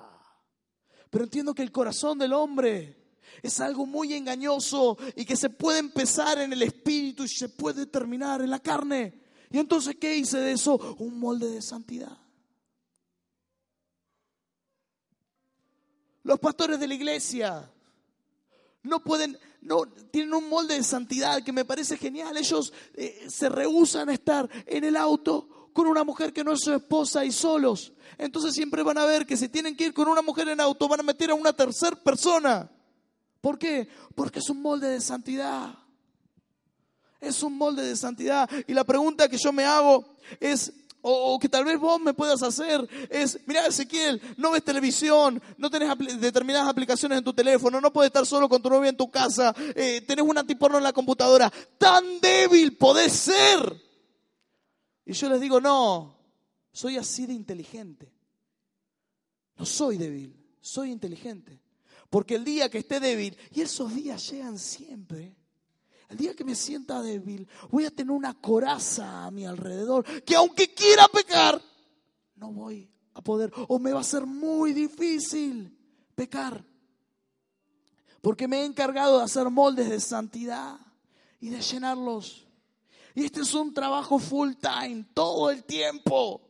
Pero entiendo que el corazón del hombre es algo muy engañoso y que se puede empezar en el espíritu y se puede terminar en la carne. Y entonces, ¿qué hice de eso? Un molde de santidad. Los pastores de la iglesia no pueden, no, tienen un molde de santidad que me parece genial. Ellos eh, se rehusan a estar en el auto con una mujer que no es su esposa y solos. Entonces siempre van a ver que si tienen que ir con una mujer en auto van a meter a una tercera persona. ¿Por qué? Porque es un molde de santidad. Es un molde de santidad. Y la pregunta que yo me hago es, o, que tal vez vos me puedas hacer, es, mira Ezequiel, no ves televisión, no tenés determinadas aplicaciones en tu teléfono, no puedes estar solo con tu novia en tu casa, eh, tenés un antiporno en la computadora. Tan débil podés ser. Y yo les digo, no, soy así de inteligente. No soy débil, soy inteligente. Porque el día que esté débil, y esos días llegan siempre, el día que me sienta débil, voy a tener una coraza a mi alrededor que aunque quiera pecar, no voy a poder o me va a ser muy difícil pecar. Porque me he encargado de hacer moldes de santidad y de llenarlos. Y este es un trabajo full time, todo el tiempo,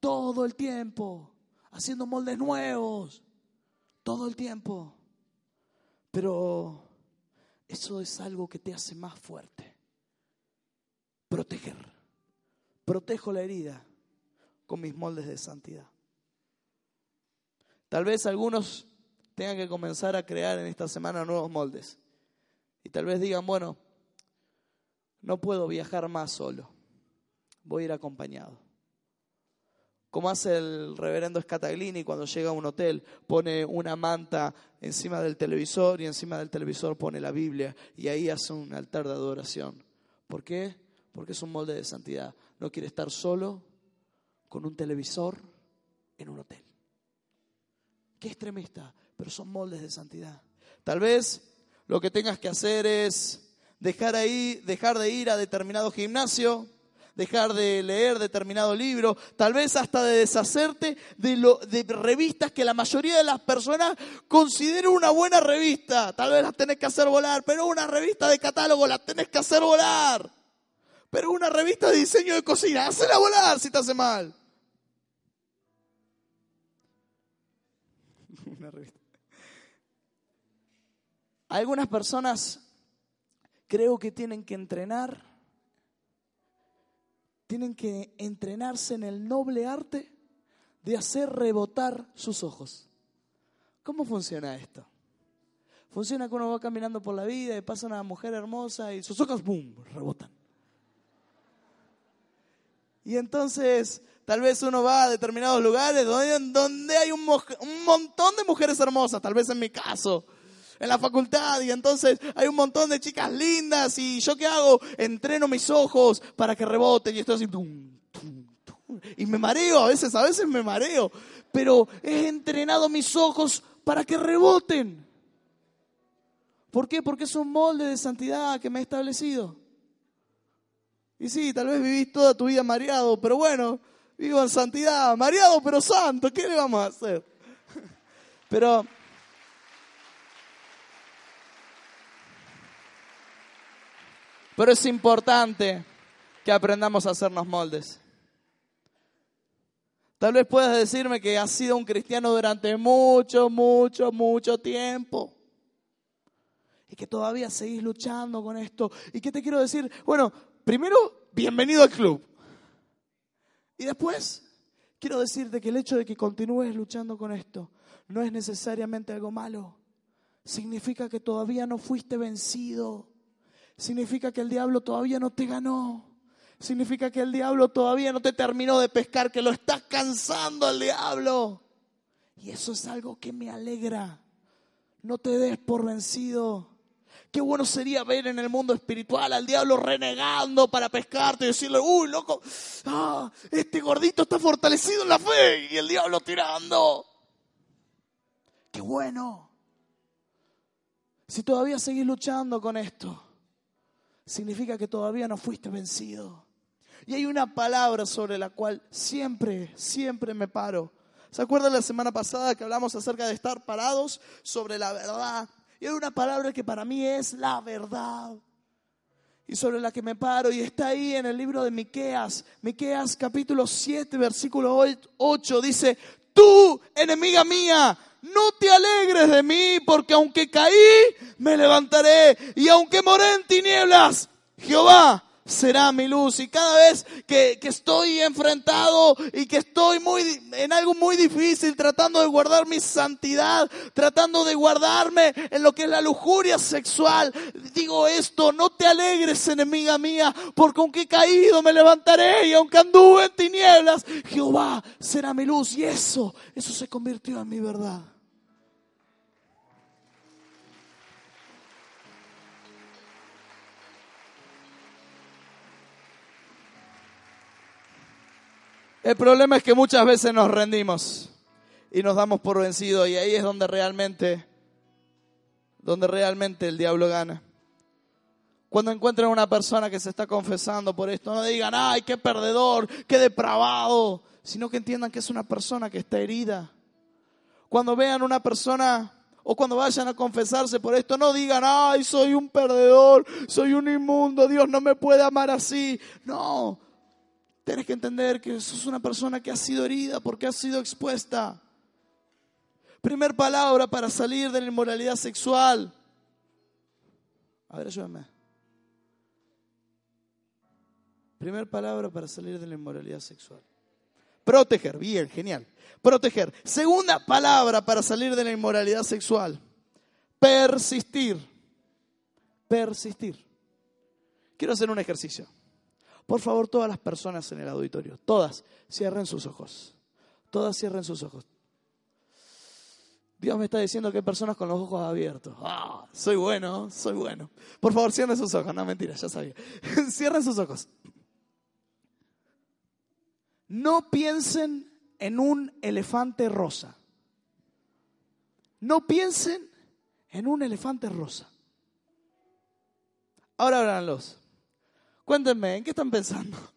todo el tiempo, haciendo moldes nuevos, todo el tiempo. Pero eso es algo que te hace más fuerte. Proteger. Protejo la herida con mis moldes de santidad. Tal vez algunos tengan que comenzar a crear en esta semana nuevos moldes. Y tal vez digan, bueno, no puedo viajar más solo, voy a ir acompañado. Como hace el reverendo Scataglini cuando llega a un hotel, pone una manta encima del televisor y encima del televisor pone la Biblia y ahí hace un altar de adoración. ¿Por qué? Porque es un molde de santidad. No quiere estar solo con un televisor en un hotel. Qué extremista, pero son moldes de santidad. Tal vez lo que tengas que hacer es dejar ahí, dejar de ir a determinado gimnasio, dejar de leer determinado libro, tal vez hasta de deshacerte de, revistas que la mayoría de las personas consideran una buena revista. Tal vez las tenés que hacer volar, pero una revista de catálogo la tenés que hacer volar. Pero una revista de diseño de cocina, hacela volar si te hace mal. Una revista. Algunas personas creo que tienen que entrenar tienen que entrenarse en el noble arte de hacer rebotar sus ojos. ¿Cómo funciona esto? Funciona que uno va caminando por la vida y pasa una mujer hermosa y sus ojos, ¡boom!, rebotan. Y entonces tal vez uno va a determinados lugares donde, hay un montón de mujeres hermosas, tal vez en mi caso en la facultad y entonces hay un montón de chicas lindas y yo qué hago? Entreno mis ojos para que reboten y estoy así, y me mareo, a veces, a veces me mareo, pero he entrenado mis ojos para que reboten. ¿Por qué? Porque es un molde de santidad que me he establecido. Y sí, tal vez vivís toda tu vida mareado, pero bueno, vivo en santidad, mareado pero santo, ¿qué le vamos a hacer? Pero Pero es importante que aprendamos a hacernos moldes. Tal vez puedas decirme que has sido un cristiano durante mucho, mucho, mucho tiempo. Y que todavía seguís luchando con esto. ¿Y qué te quiero decir? Bueno, primero, bienvenido al club. Y después, quiero decirte que el hecho de que continúes luchando con esto no es necesariamente algo malo. Significa que todavía no fuiste vencido significa que el diablo todavía no te ganó. Significa que el diablo todavía no te terminó de pescar, que lo estás cansando al diablo. Y eso es algo que me alegra. No te des por vencido. Qué bueno sería ver en el mundo espiritual al diablo renegando para pescarte y decirle, uy, loco, ah, este gordito está fortalecido en la fe y el diablo tirando. Qué bueno. Si todavía seguís luchando con esto, significa que todavía no fuiste vencido. Y hay una palabra sobre la cual siempre, siempre me paro. ¿Se acuerdan la semana pasada que hablamos acerca de estar parados sobre la verdad? Y hay una palabra que para mí es la verdad. Y sobre la que me paro y está ahí en el libro de Miqueas. Miqueas capítulo 7, versículo 8 dice, "Tú, enemiga mía, no te alegres de mí, porque aunque caí, me levantaré. Y aunque moré en tinieblas, Jehová será mi luz. Y cada vez que, estoy enfrentado y que estoy muy, en algo muy difícil, tratando de guardar mi santidad, tratando de guardarme en lo que es la lujuria sexual, digo esto, no te alegres, enemiga mía, porque aunque he caído, me levantaré. Y aunque anduve en tinieblas, Jehová será mi luz. Y eso, eso se convirtió en mi verdad. El problema es que muchas veces nos rendimos y nos damos por vencidos y ahí es donde realmente, donde realmente el diablo gana. Cuando encuentren una persona que se está confesando por esto, no digan, ay, qué perdedor, qué depravado, sino que entiendan que es una persona que está herida. Cuando vean una persona o cuando vayan a confesarse por esto, no digan, ay, soy un perdedor, soy un inmundo, Dios no me puede amar así. No, Tienes que entender que sos una persona que ha sido herida porque ha sido expuesta. Primer palabra para salir de la inmoralidad sexual. A ver, ayúdame. Primer palabra para salir de la inmoralidad sexual. Proteger, bien, genial. Proteger. Segunda palabra para salir de la inmoralidad sexual. Persistir. Persistir. Quiero hacer un ejercicio. Por favor, todas las personas en el auditorio, todas, cierren sus ojos. Todas cierren sus ojos. Dios me está diciendo que hay personas con los ojos abiertos. Ah, soy bueno, soy bueno. Por favor, cierren sus ojos. No, mentira, ya sabía. cierren sus ojos. No piensen en un elefante rosa. No piensen en un elefante rosa. Ahora ábranlos. Cuéntenme, ¿en qué están pensando?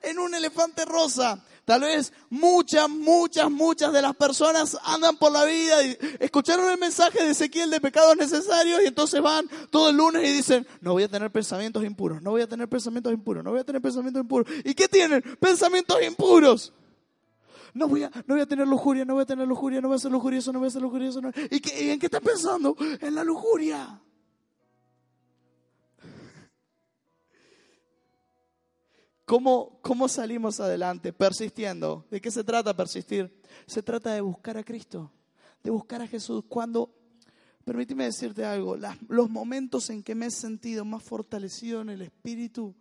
En un elefante rosa. Tal vez muchas, muchas, muchas de las personas andan por la vida y escucharon el mensaje de Ezequiel de pecados necesarios y entonces van todo el lunes y dicen, no voy a tener pensamientos impuros, no voy a tener pensamientos impuros, no voy a tener pensamientos impuros. ¿Y qué tienen? Pensamientos impuros. No voy, a, no voy a tener lujuria, no voy a tener lujuria, no voy a ser lujurioso, no voy a ser lujurioso. No. ¿Y, ¿Y en qué están pensando? En la lujuria. ¿Cómo, ¿Cómo salimos adelante? Persistiendo. ¿De qué se trata persistir? Se trata de buscar a Cristo, de buscar a Jesús. Cuando, permíteme decirte algo, los momentos en que me he sentido más fortalecido en el Espíritu,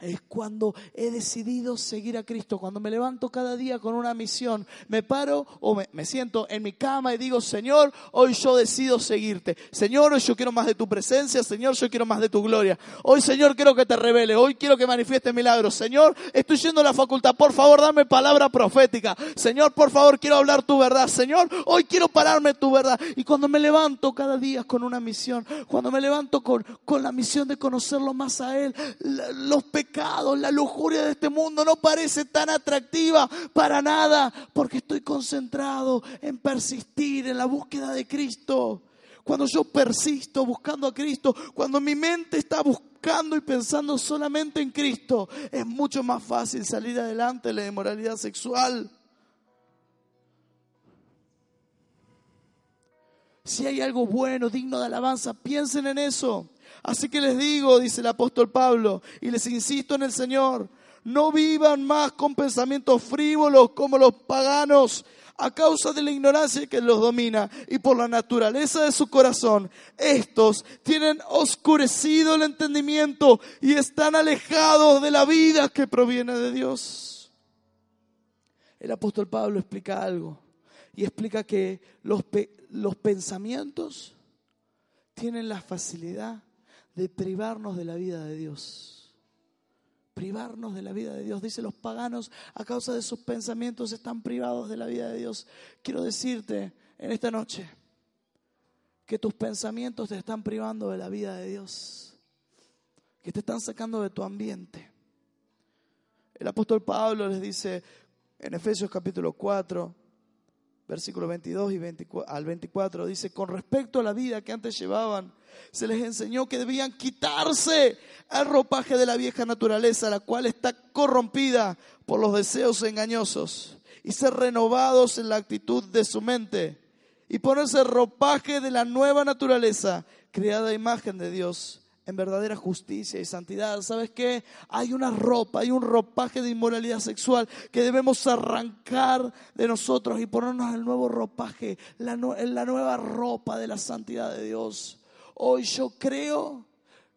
es cuando he decidido seguir a Cristo, cuando me levanto cada día con una misión, me paro o me, siento en mi cama y digo, Señor, hoy yo decido seguirte. Señor, hoy yo quiero más de tu presencia, Señor, yo quiero más de tu gloria. Hoy, Señor, quiero que te revele, hoy quiero que manifieste milagros. Señor, estoy yendo a la facultad, por favor, dame palabra profética. Señor, por favor, quiero hablar tu verdad. Señor, hoy quiero pararme tu verdad. Y cuando me levanto cada día con una misión, cuando me levanto con, con la misión de conocerlo más a Él, los pecados la lujuria de este mundo no parece tan atractiva para nada, porque estoy concentrado en persistir en la búsqueda de Cristo. Cuando yo persisto buscando a Cristo, cuando mi mente está buscando y pensando solamente en Cristo, es mucho más fácil salir adelante de la inmoralidad sexual. Si hay algo bueno, digno de alabanza, piensen en eso. Así que les digo, dice el apóstol Pablo, y les insisto en el Señor, no vivan más con pensamientos frívolos como los paganos a causa de la ignorancia que los domina y por la naturaleza de su corazón. Estos tienen oscurecido el entendimiento y están alejados de la vida que proviene de Dios. El apóstol Pablo explica algo y explica que los, los pensamientos tienen la facilidad de privarnos de la vida de Dios. Privarnos de la vida de Dios. Dice los paganos, a causa de sus pensamientos están privados de la vida de Dios. Quiero decirte en esta noche que tus pensamientos te están privando de la vida de Dios. Que te están sacando de tu ambiente. El apóstol Pablo les dice en Efesios capítulo 4, versículo 22 y al 24, dice, con respecto a la vida que antes llevaban, se les enseñó que debían quitarse el ropaje de la vieja naturaleza, la cual está corrompida por los deseos engañosos, y ser renovados en la actitud de su mente, y ponerse el ropaje de la nueva naturaleza, creada a imagen de Dios en verdadera justicia y santidad. ¿Sabes qué? Hay una ropa, hay un ropaje de inmoralidad sexual que debemos arrancar de nosotros y ponernos el nuevo ropaje, la, la nueva ropa de la santidad de Dios. Hoy yo creo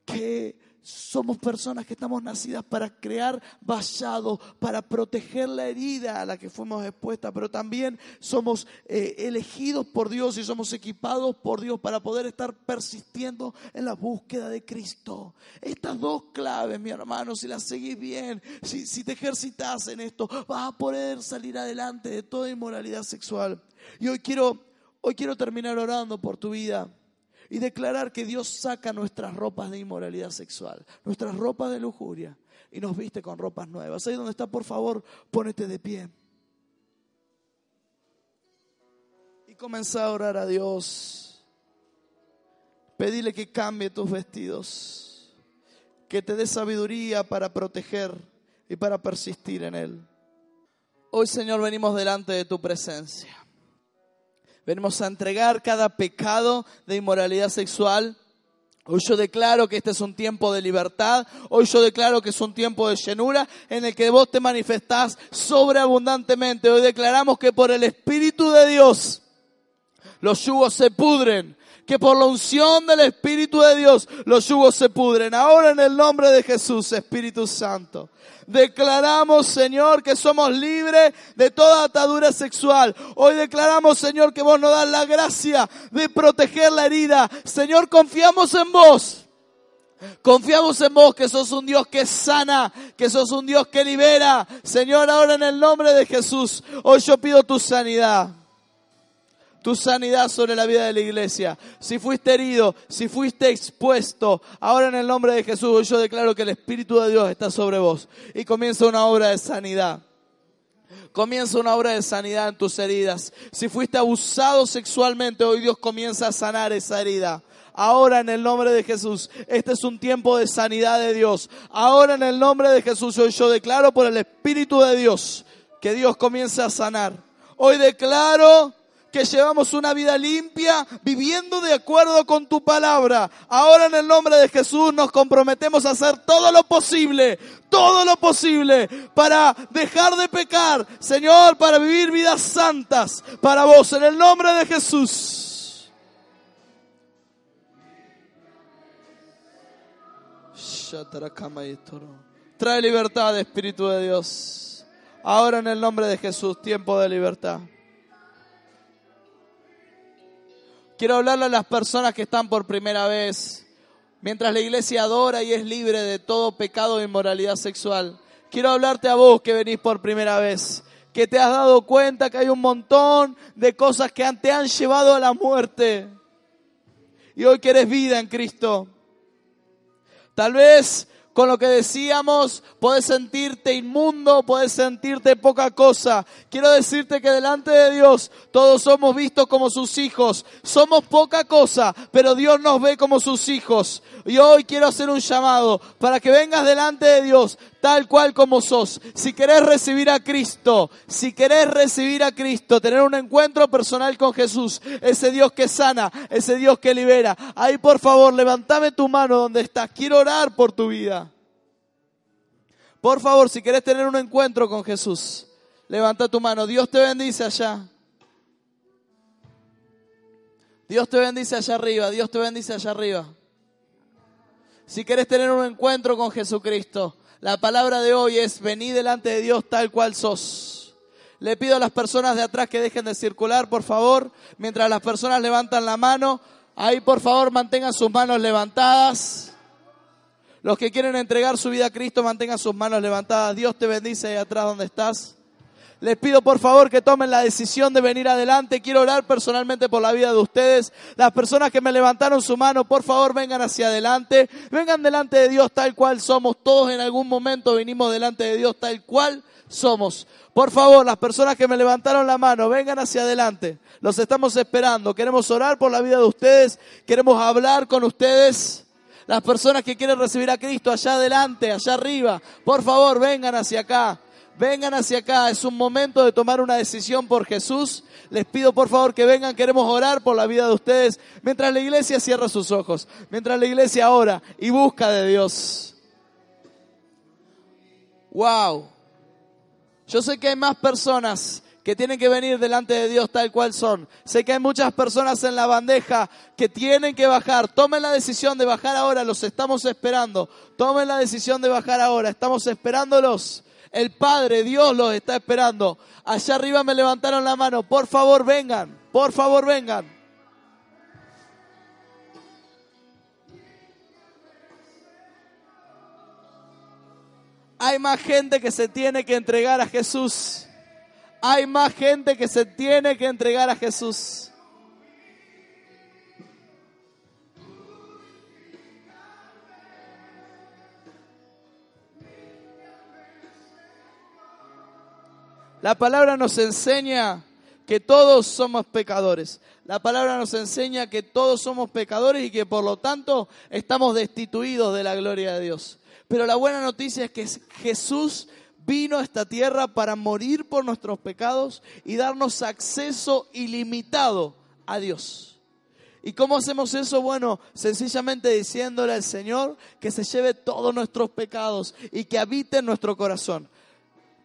que somos personas que estamos nacidas para crear vallado, para proteger la herida a la que fuimos expuestas, pero también somos eh, elegidos por Dios y somos equipados por Dios para poder estar persistiendo en la búsqueda de Cristo. Estas dos claves, mi hermano, si las seguís bien, si, si te ejercitas en esto, vas a poder salir adelante de toda inmoralidad sexual. Y hoy quiero, hoy quiero terminar orando por tu vida y declarar que Dios saca nuestras ropas de inmoralidad sexual, nuestras ropas de lujuria y nos viste con ropas nuevas. Ahí donde está, por favor, ponete de pie. Y comenzá a orar a Dios. Pedile que cambie tus vestidos, que te dé sabiduría para proteger y para persistir en Él. Hoy, Señor, venimos delante de tu presencia. Venimos a entregar cada pecado de inmoralidad sexual Hoy yo declaro que este es un tiempo de libertad. Hoy yo declaro que es un tiempo de llenura en el que vos te manifestás sobreabundantemente. Hoy declaramos que por el Espíritu de Dios los yugos se pudren. Que por la unción del Espíritu de Dios los yugos se pudren. Ahora en el nombre de Jesús, Espíritu Santo. Declaramos, Señor, que somos libres de toda atadura sexual. Hoy declaramos, Señor, que vos nos das la gracia de proteger la herida. Señor, confiamos en vos. Confiamos en vos, que sos un Dios que sana, que sos un Dios que libera. Señor, ahora en el nombre de Jesús, hoy yo pido tu sanidad tu sanidad sobre la vida de la iglesia. Si fuiste herido, si fuiste expuesto, ahora en el nombre de Jesús yo declaro que el Espíritu de Dios está sobre vos y comienza una obra de sanidad. Comienza una obra de sanidad en tus heridas. Si fuiste abusado sexualmente, hoy Dios comienza a sanar esa herida. Ahora en el nombre de Jesús, este es un tiempo de sanidad de Dios. Ahora en el nombre de Jesús, hoy yo declaro por el Espíritu de Dios que Dios comienza a sanar. Hoy declaro que llevamos una vida limpia, viviendo de acuerdo con tu palabra. Ahora en el nombre de Jesús nos comprometemos a hacer todo lo posible, todo lo posible para dejar de pecar, Señor, para vivir vidas santas para vos, en el nombre de Jesús. Trae libertad, Espíritu de Dios. Ahora en el nombre de Jesús, tiempo de libertad. Quiero hablarle a las personas que están por primera vez. Mientras la iglesia adora y es libre de todo pecado e inmoralidad sexual. Quiero hablarte a vos que venís por primera vez. Que te has dado cuenta que hay un montón de cosas que te han llevado a la muerte. Y hoy quieres vida en Cristo. Tal vez con lo que decíamos, puedes sentirte inmundo, puedes sentirte poca cosa. Quiero decirte que delante de Dios todos somos vistos como sus hijos. Somos poca cosa, pero Dios nos ve como sus hijos. Y hoy quiero hacer un llamado para que vengas delante de Dios tal cual como sos. Si querés recibir a Cristo, si querés recibir a Cristo, tener un encuentro personal con Jesús, ese Dios que sana, ese Dios que libera, ahí por favor, levantame tu mano donde estás. Quiero orar por tu vida. Por favor, si querés tener un encuentro con Jesús, levanta tu mano. Dios te bendice allá. Dios te bendice allá arriba, Dios te bendice allá arriba. Si querés tener un encuentro con Jesucristo, la palabra de hoy es venir delante de Dios tal cual sos. Le pido a las personas de atrás que dejen de circular, por favor, mientras las personas levantan la mano. Ahí, por favor, mantengan sus manos levantadas. Los que quieren entregar su vida a Cristo, mantengan sus manos levantadas. Dios te bendice ahí atrás donde estás. Les pido por favor que tomen la decisión de venir adelante. Quiero orar personalmente por la vida de ustedes. Las personas que me levantaron su mano, por favor vengan hacia adelante. Vengan delante de Dios tal cual somos. Todos en algún momento venimos delante de Dios tal cual somos. Por favor, las personas que me levantaron la mano, vengan hacia adelante. Los estamos esperando. Queremos orar por la vida de ustedes. Queremos hablar con ustedes. Las personas que quieren recibir a Cristo allá adelante, allá arriba, por favor, vengan hacia acá. Vengan hacia acá, es un momento de tomar una decisión por Jesús. Les pido por favor que vengan, queremos orar por la vida de ustedes. Mientras la iglesia cierra sus ojos, mientras la iglesia ora y busca de Dios. Wow. Yo sé que hay más personas que tienen que venir delante de Dios tal cual son. Sé que hay muchas personas en la bandeja que tienen que bajar. Tomen la decisión de bajar ahora, los estamos esperando. Tomen la decisión de bajar ahora, estamos esperándolos. El Padre, Dios los está esperando. Allá arriba me levantaron la mano. Por favor, vengan. Por favor, vengan. Hay más gente que se tiene que entregar a Jesús. Hay más gente que se tiene que entregar a Jesús. La palabra nos enseña que todos somos pecadores. La palabra nos enseña que todos somos pecadores y que por lo tanto estamos destituidos de la gloria de Dios. Pero la buena noticia es que Jesús vino a esta tierra para morir por nuestros pecados y darnos acceso ilimitado a Dios. ¿Y cómo hacemos eso? Bueno, sencillamente diciéndole al Señor que se lleve todos nuestros pecados y que habite en nuestro corazón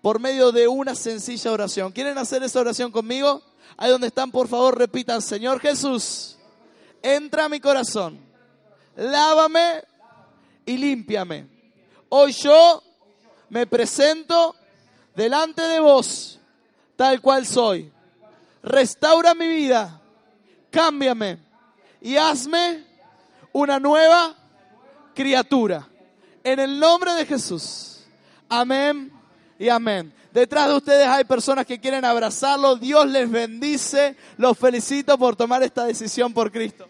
por medio de una sencilla oración. ¿Quieren hacer esa oración conmigo? Ahí donde están, por favor, repitan, Señor Jesús, entra a mi corazón, lávame y límpiame. Hoy yo me presento delante de vos, tal cual soy. Restaura mi vida, cámbiame y hazme una nueva criatura. En el nombre de Jesús. Amén y amén. Detrás de ustedes hay personas que quieren abrazarlo. Dios les bendice. Los felicito por tomar esta decisión por Cristo.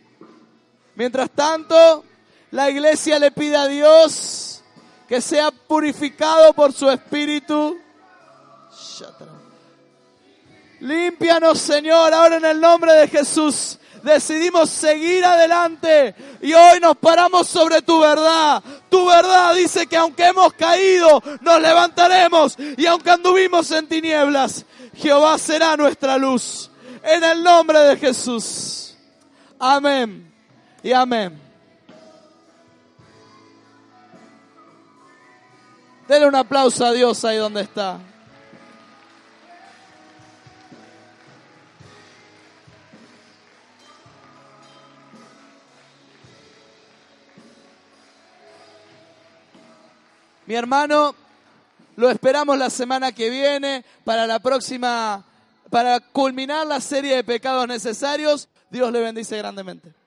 Mientras tanto, la iglesia le pide a Dios que sea purificado por su espíritu. Límpianos, Señor, ahora en el nombre de Jesús decidimos seguir adelante y hoy nos paramos sobre tu verdad. Tu verdad dice que aunque hemos caído, nos levantaremos y aunque anduvimos en tinieblas, Jehová será nuestra luz. En el nombre de Jesús. Amén y amén. Denle un aplauso a Dios ahí donde está. Mi hermano, lo esperamos la semana que viene para la próxima, para culminar la serie de pecados necesarios. Dios le bendice grandemente.